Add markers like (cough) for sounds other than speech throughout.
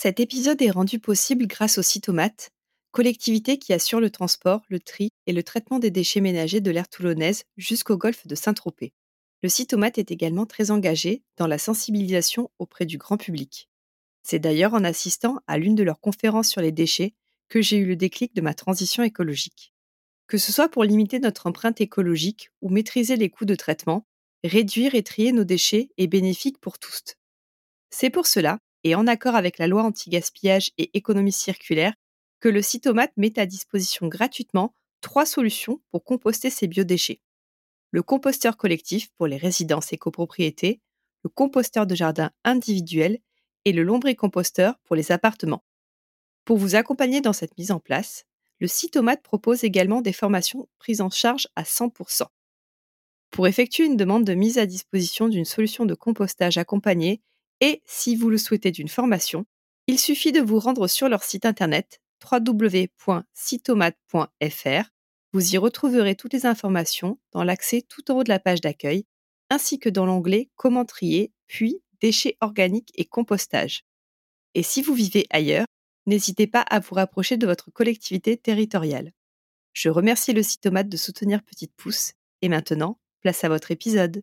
Cet épisode est rendu possible grâce au Citomate, collectivité qui assure le transport, le tri et le traitement des déchets ménagers de l'aire toulonnaise jusqu'au golfe de Saint-Tropez. Le Citomate est également très engagé dans la sensibilisation auprès du grand public. C'est d'ailleurs en assistant à l'une de leurs conférences sur les déchets que j'ai eu le déclic de ma transition écologique. Que ce soit pour limiter notre empreinte écologique ou maîtriser les coûts de traitement, réduire et trier nos déchets est bénéfique pour tous. C'est pour cela, et en accord avec la loi anti-gaspillage et économie circulaire, que le Citomate met à disposition gratuitement trois solutions pour composter ces biodéchets. Le composteur collectif pour les résidences et copropriétés, le composteur de jardin individuel et le lombricomposteur pour les appartements. Pour vous accompagner dans cette mise en place, le Citomate propose également des formations prises en charge à 100%. Pour effectuer une demande de mise à disposition d'une solution de compostage accompagnée et, si vous le souhaitez, d'une formation, il suffit de vous rendre sur leur site internet www.citomate.fr. Vous y retrouverez toutes les informations dans l'accès tout en haut de la page d'accueil, ainsi que dans l'onglet Comment trier, puis Déchets organiques et compostage. Et si vous vivez ailleurs, n'hésitez pas à vous rapprocher de votre collectivité territoriale. Je remercie le Citomate de soutenir Petite Pouce, et maintenant, place à votre épisode.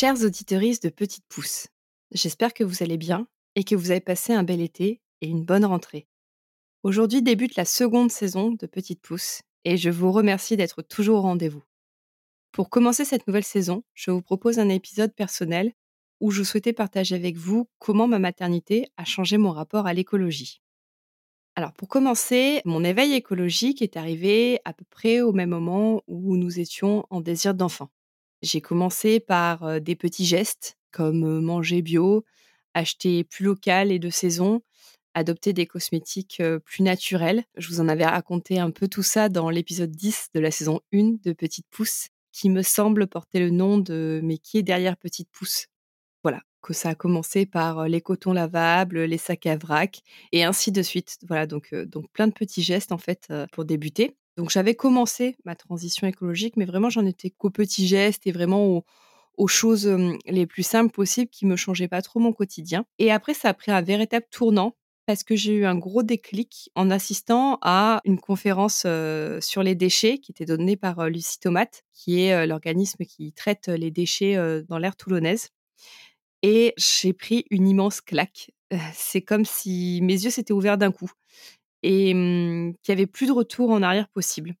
Chers auditeuristes de Petite Pouce, j'espère que vous allez bien et que vous avez passé un bel été et une bonne rentrée. Aujourd'hui débute la seconde saison de Petite Pouce et je vous remercie d'être toujours au rendez-vous. Pour commencer cette nouvelle saison, je vous propose un épisode personnel où je souhaitais partager avec vous comment ma maternité a changé mon rapport à l'écologie. Alors pour commencer, mon éveil écologique est arrivé à peu près au même moment où nous étions en désir d'enfant. J'ai commencé par des petits gestes comme manger bio, acheter plus local et de saison, adopter des cosmétiques plus naturels. Je vous en avais raconté un peu tout ça dans l'épisode 10 de la saison 1 de Petite Pousse, qui me semble porter le nom de Mais qui est derrière Petite Pousse Voilà, que ça a commencé par les cotons lavables, les sacs à vrac et ainsi de suite. Voilà, donc, donc plein de petits gestes en fait pour débuter. Donc j'avais commencé ma transition écologique, mais vraiment j'en étais qu'aux petits gestes et vraiment aux, choses les plus simples possibles qui me changeaient pas trop mon quotidien. Et après, ça a pris un véritable tournant parce que j'ai eu un gros déclic en assistant à une conférence sur les déchets qui était donnée par Lucie Tomate, qui est l'organisme qui traite les déchets dans l'air toulonnaise. Et j'ai pris une immense claque. C'est comme si mes yeux s'étaient ouverts d'un coup et mmh, qu'il n'y avait plus de retour en arrière possible.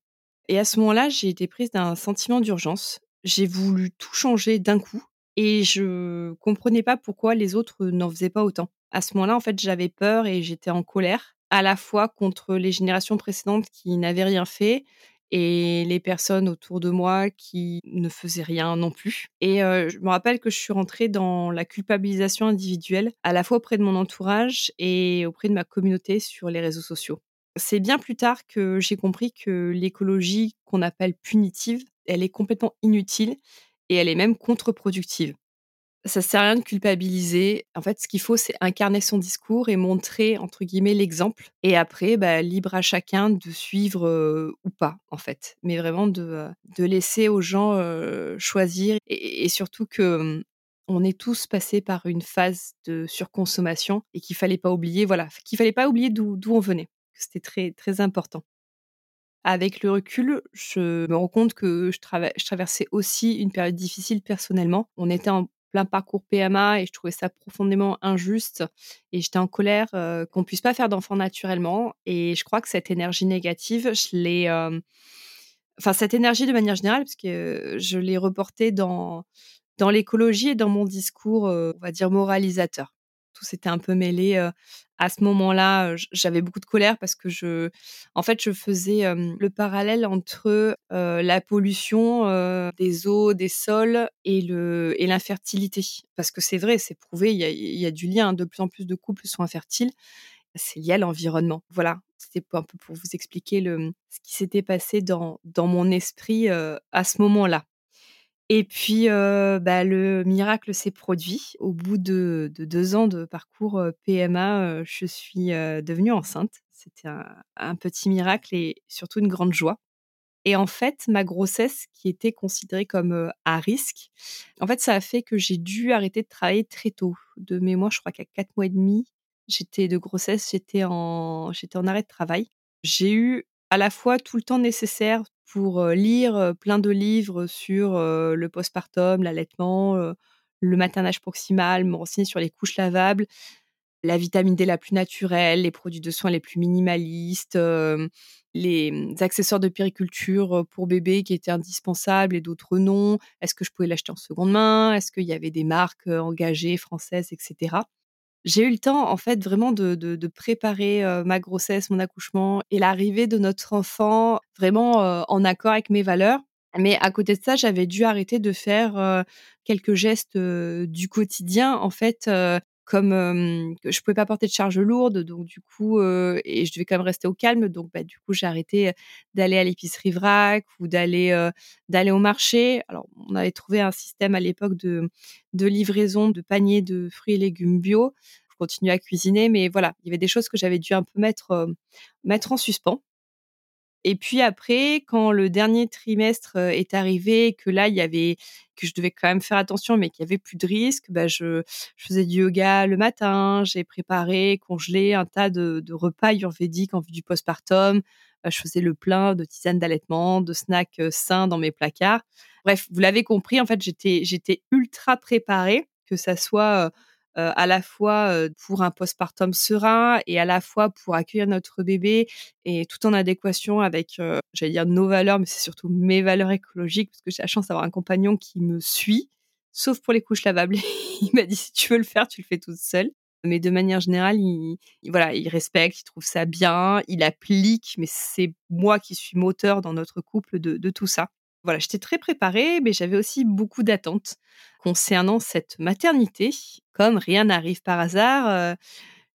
Et à ce moment-là, j'ai été prise d'un sentiment d'urgence. J'ai voulu tout changer d'un coup et je comprenais pas pourquoi les autres n'en faisaient pas autant. À ce moment-là, en fait, j'avais peur et j'étais en colère, à la fois contre les générations précédentes qui n'avaient rien fait et les personnes autour de moi qui ne faisaient rien non plus. Et je me rappelle que je suis rentrée dans la culpabilisation individuelle, à la fois auprès de mon entourage et auprès de ma communauté sur les réseaux sociaux. C'est bien plus tard que j'ai compris que l'écologie qu'on appelle punitive, elle est complètement inutile et elle est même contre-productive ça sert à rien de culpabiliser. En fait, ce qu'il faut, c'est incarner son discours et montrer, entre guillemets, l'exemple. Et après, bah, libre à chacun de suivre ou pas, en fait. Mais vraiment de, de laisser aux gens choisir. Et, surtout que on est tous passés par une phase de surconsommation et qu'il fallait pas oublier, voilà, qu'il fallait pas oublier d'où on venait. C'était très, très important. Avec le recul, je me rends compte que je je traversais aussi une période difficile personnellement. On était en plein parcours PMA et je trouvais ça profondément injuste et j'étais en colère, heu, qu'on puisse pas faire d'enfants naturellement et je crois que cette énergie négative, je l'ai, hem, enfin cette énergie de manière générale parce que je l'ai reportée dans dans l'écologie et dans mon discours, heu, on va dire moralisateur. Tout s'était un peu mêlé, à ce moment-là, j'avais beaucoup de colère parce que je en fait, je faisais, le parallèle entre, la pollution, des eaux, des sols et l'infertilité. Parce que c'est vrai, c'est prouvé, il y a du lien, hein, de plus en plus de couples sont infertiles. C'est lié à l'environnement. Voilà, c'était un peu pour vous expliquer ce qui s'était passé dans mon esprit, à ce moment-là. Et puis, heu, bah, le miracle s'est produit. Au bout de de 2 ans de parcours, heu, PMA, heu, je suis, devenue enceinte. C'était un petit miracle et surtout une grande joie. Et en fait, ma grossesse qui était considérée comme, à risque, en fait, ça a fait que j'ai dû arrêter de travailler très tôt. De mémoire, je crois qu'à 4 mois et demi, j'étais de grossesse, j'étais en j'étais en arrêt de travail. J'ai eu à la fois tout le temps nécessaire pour, lire, plein de livres sur, le postpartum, l'allaitement, le maternage proximal, me renseigner sur les couches lavables, la vitamine D la plus naturelle, les produits de soins les plus minimalistes, les, mmh, accessoires de puériculture, heu, pour bébé qui étaient indispensables et d'autres non. Est-ce que je pouvais l'acheter en seconde main? Est-ce qu'il y avait des marques, engagées françaises et cetera? J'ai eu le temps, en fait, vraiment de de de préparer, ma grossesse, mon accouchement et l'arrivée de notre enfant vraiment, en accord avec mes valeurs. Mais à côté de ça, j'avais dû arrêter de faire, quelques gestes, du quotidien, en fait, comme, que je pouvais pas porter de charge lourde, donc du coup, et je devais quand même rester au calme, donc bah, du coup, j'ai arrêté, d'aller à l'épicerie vrac ou d'aller, au marché. Alors, on avait trouvé un système à l'époque de de livraison de paniers de fruits et légumes bio. Je continuais à cuisiner, mais voilà, il y avait des choses que j'avais dû un peu mettre, mettre en suspens. Et puis après, quand le dernier trimestre, est arrivé, que là, il y avait que je devais quand même faire attention, mais qu'il y avait plus de risques, bah, je faisais du yoga le matin, j'ai préparé, congelé un tas de de repas ayurvédiques en vue du postpartum. Heu, je faisais le plein de tisanes d'allaitement, de snacks, sains dans mes placards. Bref, vous l'avez compris, en fait, j'étais j'étais ultra préparée, que ça soit, heu, à la fois, pour un postpartum serein et à la fois pour accueillir notre bébé et tout en adéquation avec, heu, j'allais dire nos valeurs, mais c'est surtout mes valeurs écologiques parce que j'ai la chance d'avoir un compagnon qui me suit, sauf pour les couches lavables. (laughs) Il m'a dit: «Si tu veux le faire, tu le fais toute seule». Mais de manière générale, il il voilà, il respecte, il trouve ça bien, il applique, mais c'est moi qui suis moteur dans notre couple de de tout ça. Voilà, j'étais très préparée, mais j'avais aussi beaucoup d'attentes concernant cette maternité. Comme rien n'arrive par hasard, heu,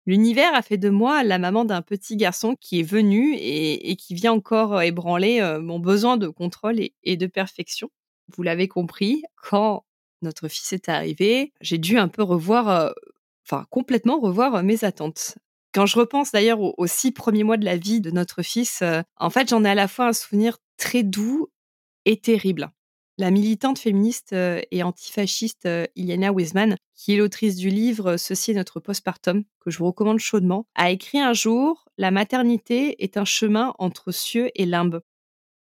l'univers a fait de moi la maman d'un petit garçon qui est venu et qui vient encore, ébranler, heu, mon besoin de contrôle et de perfection. Vous l'avez compris, quand notre fils est arrivé, j'ai dû un peu revoir, heu, enfin complètement revoir, mes attentes. Quand je repense d'ailleurs aux 6 premiers mois de la vie de notre fils, en fait, j'en ai à la fois un souvenir très doux et terrible. La militante féministe, heu, et antifasciste, heu, Iliana Wiesman, qui est l'autrice du livre «Ceci est notre postpartum», que je vous recommande chaudement, a écrit un jour: «La maternité est un chemin entre cieux et limbe»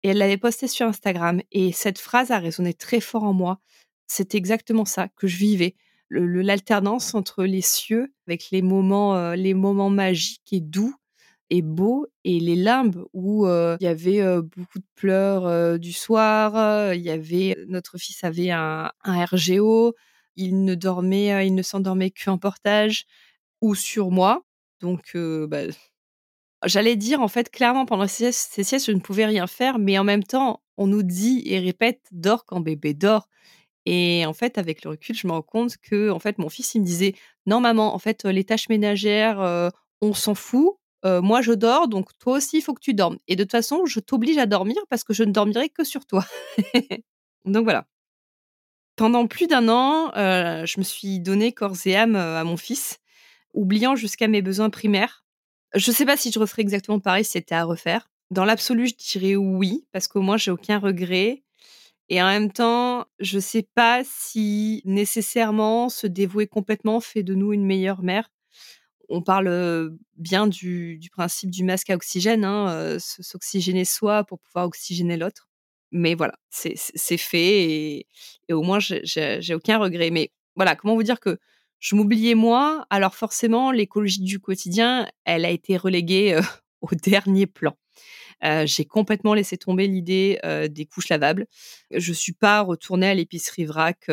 et elle l'avait posté sur Instagram et cette phrase a résonné très fort en moi. C'est exactement ça que je vivais, l'alternance entre les cieux avec les moments, les moments magiques et doux et beaux et les limbes où, il y avait, beaucoup de pleurs, du soir, il y avait notre fils avait un RGO, il ne dormait, il ne s'endormait qu'en portage ou sur moi. Donc bah, j'allais dire, en fait, clairement pendant ces siestes ces siestes, je ne pouvais rien faire mais en même temps, on nous dit et répète: «Dors quand bébé dort» et en fait, avec le recul, je me rends compte qu'en fait, mon fils, il me disait: «Non maman, en fait, les tâches ménagères, on s'en fout, moi je dors donc toi aussi il faut que tu dormes et de toute façon je t'oblige à dormir parce que je ne dormirai que sur toi». (laughs) Donc voilà. Pendant plus d'un an, je me suis donné corps et âme, à mon fils, oubliant jusqu'à mes besoins primaires. Je sais pas si je referais exactement pareil si c'était à refaire. Dans l'absolu, je dirais oui, parce qu'au moins j'ai aucun regret et en même temps, je sais pas si nécessairement se dévouer complètement fait de nous une meilleure mère. On parle bien du, principe du masque à oxygène, hein, s'oxygéner soi pour pouvoir oxygéner l'autre. Mais voilà, c'est fait et, au moins j'ai aucun regret. Mais voilà, comment vous dire que je m'oubliais moi, alors forcément l'écologie du quotidien, elle a été reléguée (laughs) au dernier plan. J'ai complètement laissé tomber l'idée des couches lavables. Je suis pas retournée à l'épicerie vrac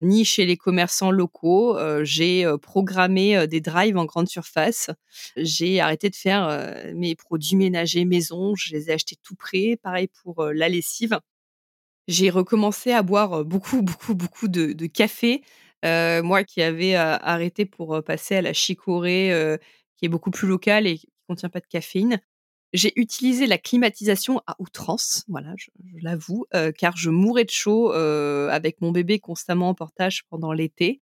ni chez les commerçants locaux. j'ai programmé des drives en grande surface. J'ai arrêté de faire mes produits ménagers maison. Je les ai achetés tout près. Pareil pour la lessive. J'ai recommencé à boire beaucoup, (laughs) beaucoup, beaucoup de, café. moi qui avais arrêté pour passer à la chicorée, qui est beaucoup plus locale et qui contient pas de caféine. J'ai utilisé la climatisation à outrance, voilà, je, l'avoue, euh, car je mourais de chaud euh, avec mon bébé constamment en portage pendant l'été.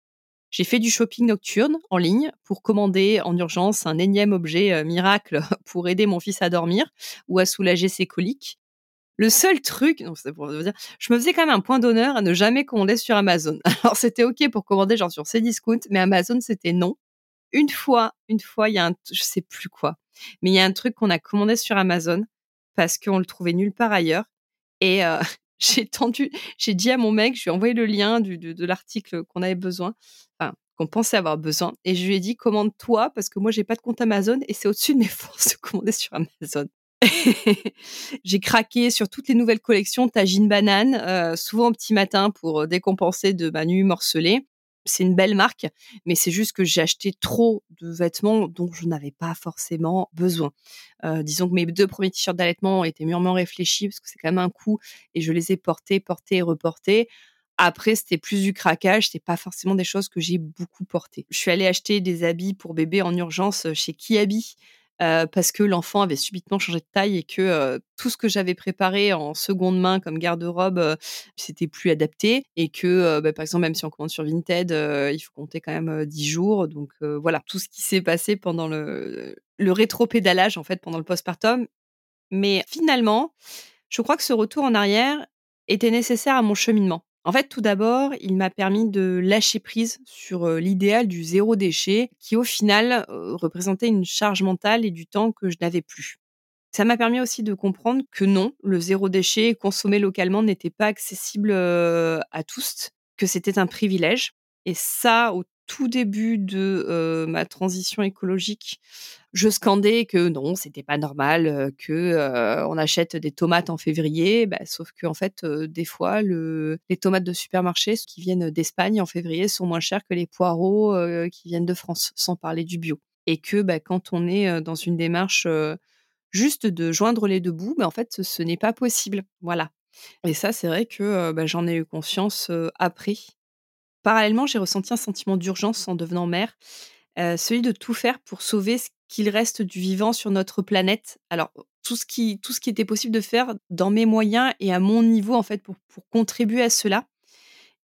J'ai fait du shopping nocturne en ligne pour commander en urgence un énième objet euh, miracle (laughs) pour aider mon fils à dormir ou à soulager ses coliques. Le seul truc, non, pour dire, je me faisais quand même un point d'honneur à ne jamais commander sur Amazon. (laughs) Alors c'était ok pour commander genre sur Cdiscount, mais Amazon c'était non. Une fois, une fois, il y a un, je sais plus quoi, mais il y a un truc qu'on a commandé sur Amazon parce qu'on le trouvait nulle part ailleurs. Et euh, (laughs) j'ai tendu, j'ai dit à mon mec, je lui ai envoyé le lien de, l'article qu'on avait besoin, enfin, qu'on pensait avoir besoin. Et je lui ai dit, commande-toi parce que moi, j'ai pas de compte Amazon et c'est au-dessus de mes (laughs) forces de commander sur Amazon. (laughs) j'ai craqué sur toutes les nouvelles collections Tagine Banane, euh, souvent au petit matin pour euh, décompenser de ma nuit morcelée c'est une belle marque, mais c'est juste que j'ai acheté trop de vêtements dont je n'avais pas forcément besoin. Euh, disons que mes deux premiers t-shirts d'allaitement étaient mûrement réfléchis parce que c'est quand même un coup et je les ai portés, portés et reportés. Après, c'était plus du craquage, c'était pas forcément des choses que j'ai beaucoup portées. Je suis allée acheter des habits pour bébé en urgence chez Kiabi parce que l'enfant avait subitement changé de taille et que euh, tout ce que j'avais préparé en seconde main comme garde-robe, euh, c'était plus adapté et que, bah, par exemple, même si on commande sur Vinted, il faut compter quand même 10 jours. Donc voilà, tout ce qui s'est passé pendant le, le rétro-pédalage, en fait, pendant le postpartum. Mais finalement, je crois que ce retour en arrière était nécessaire à mon cheminement. En fait, tout d'abord, il m'a permis de lâcher prise sur l'idéal du zéro déchet qui, au final, représentait une charge mentale et du temps que je n'avais plus. Ça m'a permis aussi de comprendre que non, le zéro déchet consommé localement n'était pas accessible à tous, que c'était un privilège. Et ça, au tout début de ma transition écologique, je scandais que non, c'était pas normal que on achète des tomates en février, bah, sauf que en fait, des fois, les tomates de supermarché qui viennent d'Espagne en février sont moins chères que les poireaux qui viennent de France, sans parler du bio. Et que bah, quand on est dans une démarche juste de joindre les deux bouts, bah, en fait, ce, n'est pas possible. Voilà. Et ça, c'est vrai que j'en ai eu conscience après Parallèlement, j'ai ressenti un sentiment d'urgence en devenant mère, euh, celui de tout faire pour sauver ce qu'il reste du vivant sur notre planète. Alors, tout ce qui, tout ce qui était possible de faire dans mes moyens et à mon niveau, en fait, pour, pour contribuer à cela.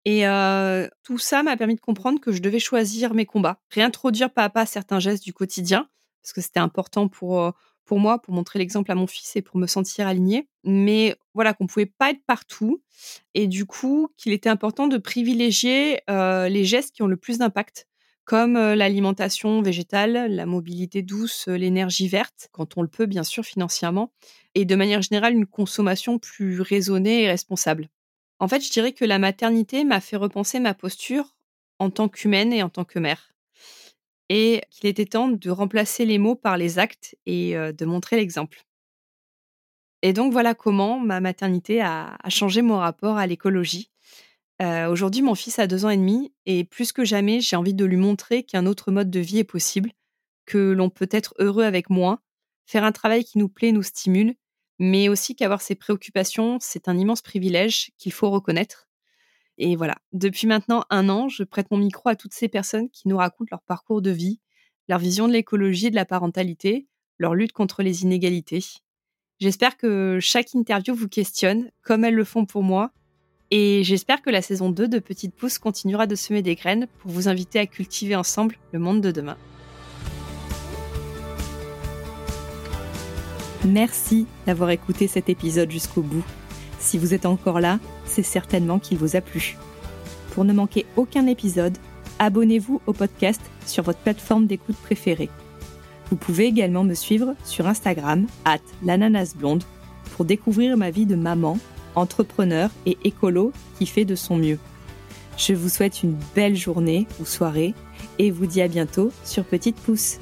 Et euh, tout ça m'a permis de comprendre que je devais choisir mes combats, réintroduire pas à pas certains gestes du quotidien, parce que c'était important pour, euh, pour moi, pour montrer l'exemple à mon fils et pour me sentir alignée. Mais voilà, qu'on pouvait pas être partout et du coup qu'il était important de privilégier euh, les gestes qui ont le plus d'impact, comme euh, l'alimentation végétale, la mobilité douce, euh, l'énergie verte, quand on le peut bien sûr financièrement, et de manière générale une consommation plus raisonnée et responsable. En fait, je dirais que la maternité m'a fait repenser ma posture en tant qu'humaine et en tant que mère et qu'il était temps de remplacer les mots par les actes et de montrer l'exemple. Et donc voilà comment ma maternité a, changé mon rapport à l'écologie. Aujourd'hui, mon fils a deux ans et demi et plus que jamais, j'ai envie de lui montrer qu'un autre mode de vie est possible, que l'on peut être heureux avec moins, faire un travail qui nous plaît, nous stimule, mais aussi qu'avoir ses préoccupations, c'est un immense privilège qu'il faut reconnaître et voilà, depuis maintenant un an, je prête mon micro à toutes ces personnes qui nous racontent leur parcours de vie, leur vision de l'écologie et de la parentalité, leur lutte contre les inégalités. J'espère que chaque interview vous questionne, comme elles le font pour moi, et j'espère que la saison 2 de Petite Pousse continuera de semer des graines pour vous inviter à cultiver ensemble le monde de demain. Merci d'avoir écouté cet épisode jusqu'au bout. Si vous êtes encore là, c'est certainement qu'il vous a plu. Pour ne manquer aucun épisode, abonnez-vous au podcast sur votre plateforme d'écoute préférée. Vous pouvez également me suivre sur Instagram, at l'ananasblonde, pour découvrir ma vie de maman, entrepreneur et écolo qui fait de son mieux. Je vous souhaite une belle journée ou soirée et vous dis à bientôt sur Petite Pouce.